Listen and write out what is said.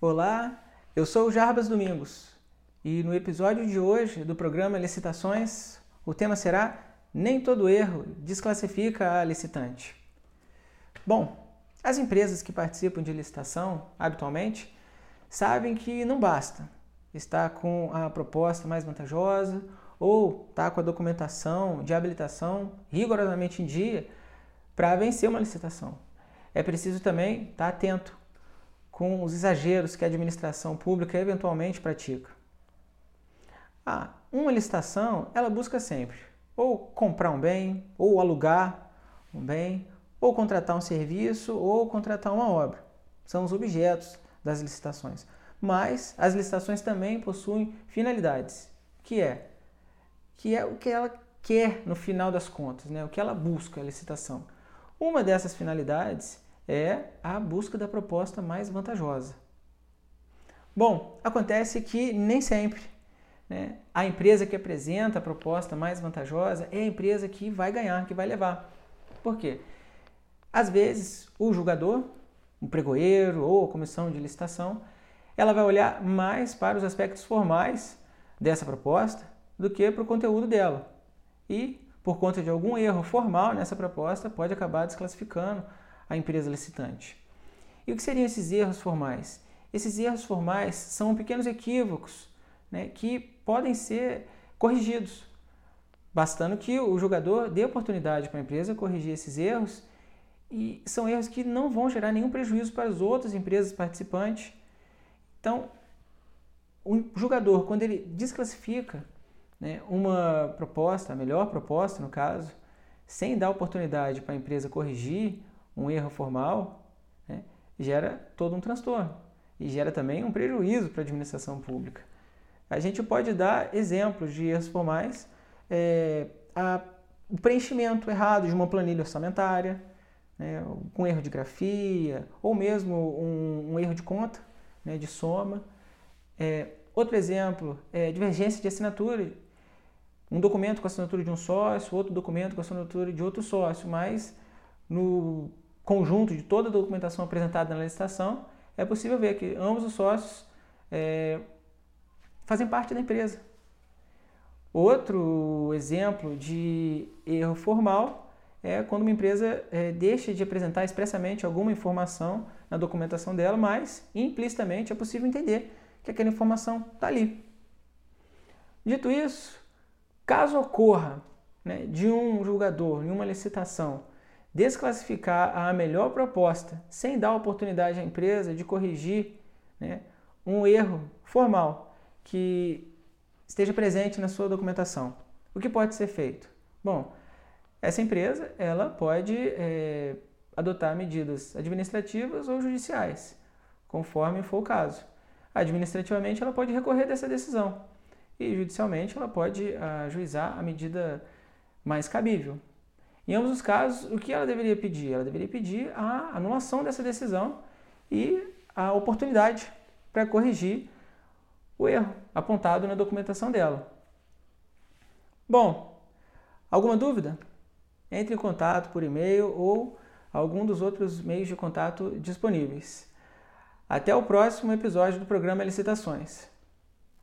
Olá, eu sou o Jarbas Domingos e no episódio de hoje do programa Licitações o tema será Nem todo erro desclassifica a licitante. Bom, as empresas que participam de licitação habitualmente sabem que não basta estar com a proposta mais vantajosa ou estar com a documentação de habilitação rigorosamente em dia para vencer uma licitação. É preciso também estar atento com os exageros que a administração pública eventualmente pratica. Ah, uma licitação, ela busca sempre ou comprar um bem, ou alugar um bem, ou contratar um serviço, ou contratar uma obra. São os objetos das licitações. Mas as licitações também possuem finalidades, que é que é o que ela quer no final das contas, né? o que ela busca a licitação. Uma dessas finalidades é a busca da proposta mais vantajosa. Bom, acontece que nem sempre né, a empresa que apresenta a proposta mais vantajosa é a empresa que vai ganhar, que vai levar. Por quê? Às vezes, o julgador, o pregoeiro ou a comissão de licitação, ela vai olhar mais para os aspectos formais dessa proposta do que para o conteúdo dela. E, por conta de algum erro formal nessa proposta, pode acabar desclassificando a empresa licitante. E o que seriam esses erros formais? Esses erros formais são pequenos equívocos né, que podem ser corrigidos, bastando que o jogador dê oportunidade para a empresa corrigir esses erros e são erros que não vão gerar nenhum prejuízo para as outras empresas participantes. Então, o jogador, quando ele desclassifica né, uma proposta, a melhor proposta no caso, sem dar oportunidade para a empresa corrigir um erro formal, né, gera todo um transtorno e gera também um prejuízo para a administração pública. A gente pode dar exemplos de erros formais, é, a, o preenchimento errado de uma planilha orçamentária, né, com erro de grafia, ou mesmo um, um erro de conta, né, de soma. É, outro exemplo é divergência de assinatura. Um documento com a assinatura de um sócio, outro documento com a assinatura de outro sócio, mas no conjunto de toda a documentação apresentada na licitação, é possível ver que ambos os sócios é, fazem parte da empresa. Outro exemplo de erro formal é quando uma empresa é, deixa de apresentar expressamente alguma informação na documentação dela, mas implicitamente é possível entender que aquela informação está ali. Dito isso, caso ocorra né, de um julgador em uma licitação desclassificar a melhor proposta sem dar oportunidade à empresa de corrigir né, um erro formal que esteja presente na sua documentação. O que pode ser feito? Bom, essa empresa ela pode é, adotar medidas administrativas ou judiciais, conforme for o caso. Administrativamente, ela pode recorrer dessa decisão e judicialmente ela pode ajuizar a medida mais cabível. Em ambos os casos, o que ela deveria pedir? Ela deveria pedir a anulação dessa decisão e a oportunidade para corrigir o erro apontado na documentação dela. Bom, alguma dúvida? Entre em contato por e-mail ou algum dos outros meios de contato disponíveis. Até o próximo episódio do programa Licitações.